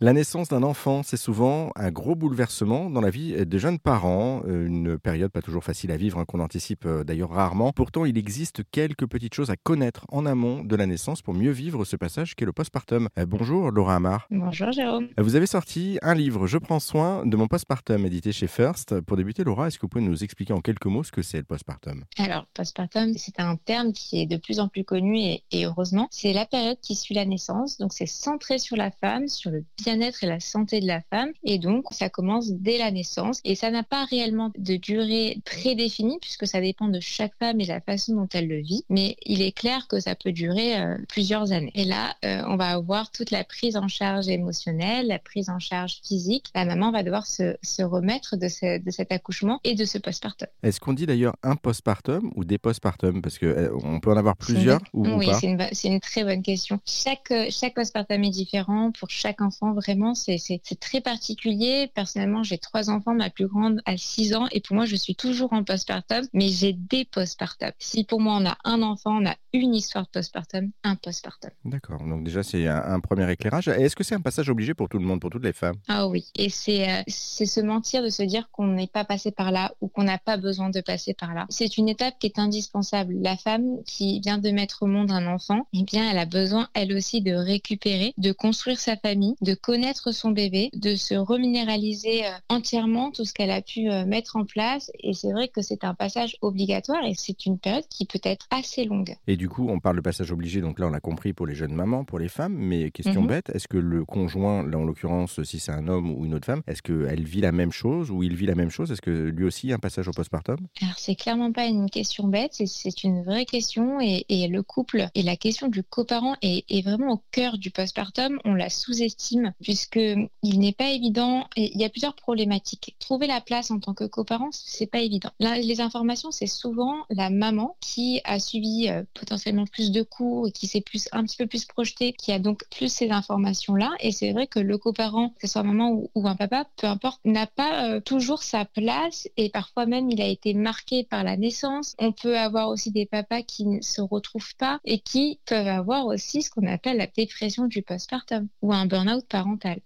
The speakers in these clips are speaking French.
La naissance d'un enfant, c'est souvent un gros bouleversement dans la vie des jeunes parents, euh, une période pas toujours facile à vivre, hein, qu'on anticipe euh, d'ailleurs rarement. Pourtant, il existe quelques petites choses à connaître en amont de la naissance pour mieux vivre ce passage qu'est le postpartum. Euh, bonjour Laura Amar. Bonjour Jérôme. Vous avez sorti un livre, Je prends soin de mon postpartum, édité chez First. Pour débuter, Laura, est-ce que vous pouvez nous expliquer en quelques mots ce que c'est le postpartum? Alors, postpartum, c'est un terme qui est de plus en plus connu et, et heureusement, c'est la période qui suit la naissance. Donc, c'est centré sur la femme, sur le bien-être et la santé de la femme. Et donc, ça commence dès la naissance. Et ça n'a pas réellement de durée prédéfinie puisque ça dépend de chaque femme et la façon dont elle le vit. Mais il est clair que ça peut durer euh, plusieurs années. Et là, euh, on va avoir toute la prise en charge émotionnelle, la prise en charge physique. La maman va devoir se, se remettre de, ce, de cet accouchement et de ce postpartum. Est-ce qu'on dit d'ailleurs un postpartum ou des postpartum Parce qu'on peut en avoir plusieurs ou, ou Oui, c'est une, c'est une très bonne question. Chaque, chaque postpartum est différent pour chaque enfant. Vraiment, c'est très particulier. Personnellement, j'ai trois enfants. Ma plus grande a 6 ans. Et pour moi, je suis toujours en postpartum. Mais j'ai des postpartum. Si pour moi, on a un enfant, on a une histoire de postpartum, un postpartum. D'accord. Donc déjà, c'est un, un premier éclairage. Est-ce que c'est un passage obligé pour tout le monde, pour toutes les femmes? Ah oui. Et c'est euh, c'est se mentir de se dire qu'on n'est pas passé par là ou qu'on n'a pas besoin de passer par là. C'est une étape qui est indispensable. La femme qui vient de mettre au monde un enfant, eh bien, elle a besoin, elle aussi, de récupérer, de construire sa famille, de connaître son bébé, de se reminéraliser euh, entièrement tout ce qu'elle a pu euh, mettre en place. Et c'est vrai que c'est un passage obligatoire et c'est une période qui peut être assez longue. Et du coup, on parle de passage obligé, donc là, on l'a compris pour les jeunes mamans, pour les femmes. Mais question Mhm. bête, est-ce que le conjoint, là en l'occurrence, si c'est un homme ou une autre femme, est-ce qu'elle vit la même chose ou il vit la même chose? Est-ce que lui aussi a un passage au postpartum? Alors, c'est clairement pas une question bête, c'est- c'est une vraie question et, et le couple et la question du coparent est, est vraiment au cœur du postpartum. On la sous-estime puisque il n'est pas évident il y a plusieurs problématiques. Trouver la place en tant que coparent, c'est pas évident. Les informations, c'est souvent la maman qui a suivi euh, potentiellement plus de cours et qui s'est plus un petit peu plus projetée, qui a donc plus ces informations-là. Et c'est vrai que le coparent, que ce soit maman ou, un papa, peu importe, n'a pas euh, toujours sa place et parfois même il a été marqué par la naissance. On peut avoir aussi des papas qui ne se retrouvent pas et qui peuvent avoir aussi ce qu'on appelle la dépression du postpartum ou un burn-out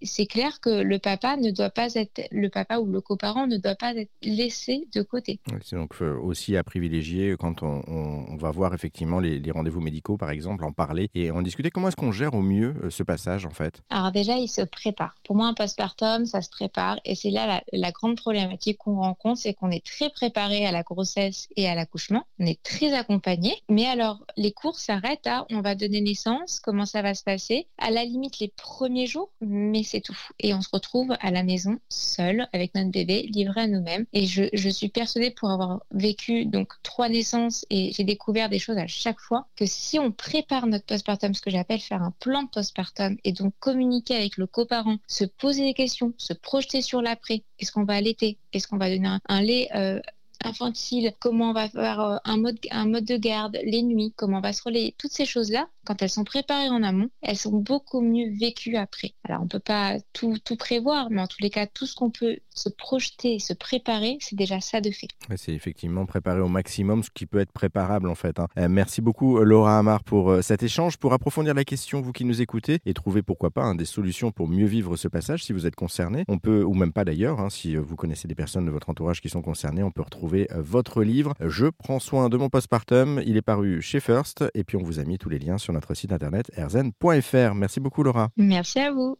C'est clair que le papa ne doit pas être, le papa ou le coparent ne doit pas être laissé de côté. C'est donc euh, aussi à privilégier quand on, on- on va voir effectivement les, les rendez-vous médicaux, par exemple, en parler et en discuter. Comment est-ce qu'on gère au mieux euh, ce passage, en fait? Alors déjà, il se prépare. Pour moi, un postpartum, ça se prépare. Et c'est là la, la grande problématique qu'on rencontre, c'est qu'on est très préparé à la grossesse et à l'accouchement. On est très accompagné. Mais alors, les cours s'arrêtent à on va donner naissance, comment ça va se passer? À la limite, les premiers jours, mais c'est tout. Et on se retrouve à la maison, seul, avec notre bébé, livré à nous-mêmes. Et je, suis persuadée pour avoir vécu donc trois naissances et j'ai découvert des choses à chaque fois que si on prépare notre postpartum, ce que j'appelle faire un plan de postpartum et donc communiquer avec le coparent, se poser des questions, se projeter sur l'après. Est-ce qu'on va allaiter Est-ce qu'on va donner un, un lait euh, infantile Comment on va faire euh, un mode, un mode de garde Les nuits Comment on va se relayer Toutes ces choses-là, quand elles sont préparées en amont, elles sont beaucoup mieux vécues après. Alors on peut pas tout, tout prévoir, mais en tous les cas, tout ce qu'on peut se projeter, se préparer, c'est déjà ça de fait. C'est effectivement préparer au maximum ce qui peut être préparable, en fait. hein. Euh, merci beaucoup, euh, Laura Amar, pour euh, cet échange. Pour approfondir la question, vous qui nous écoutez, et trouver pourquoi pas hein, des solutions pour mieux vivre ce passage, si vous êtes concerné, on peut, ou même pas d'ailleurs, hein, si vous connaissez des personnes de votre entourage qui sont concernées, on peut retrouver votre livre. Je prends soin de mon postpartum. Il est paru chez First, et puis on vous a mis tous les liens notre site internet erzen.fr. Merci beaucoup, Laura. Merci à vous.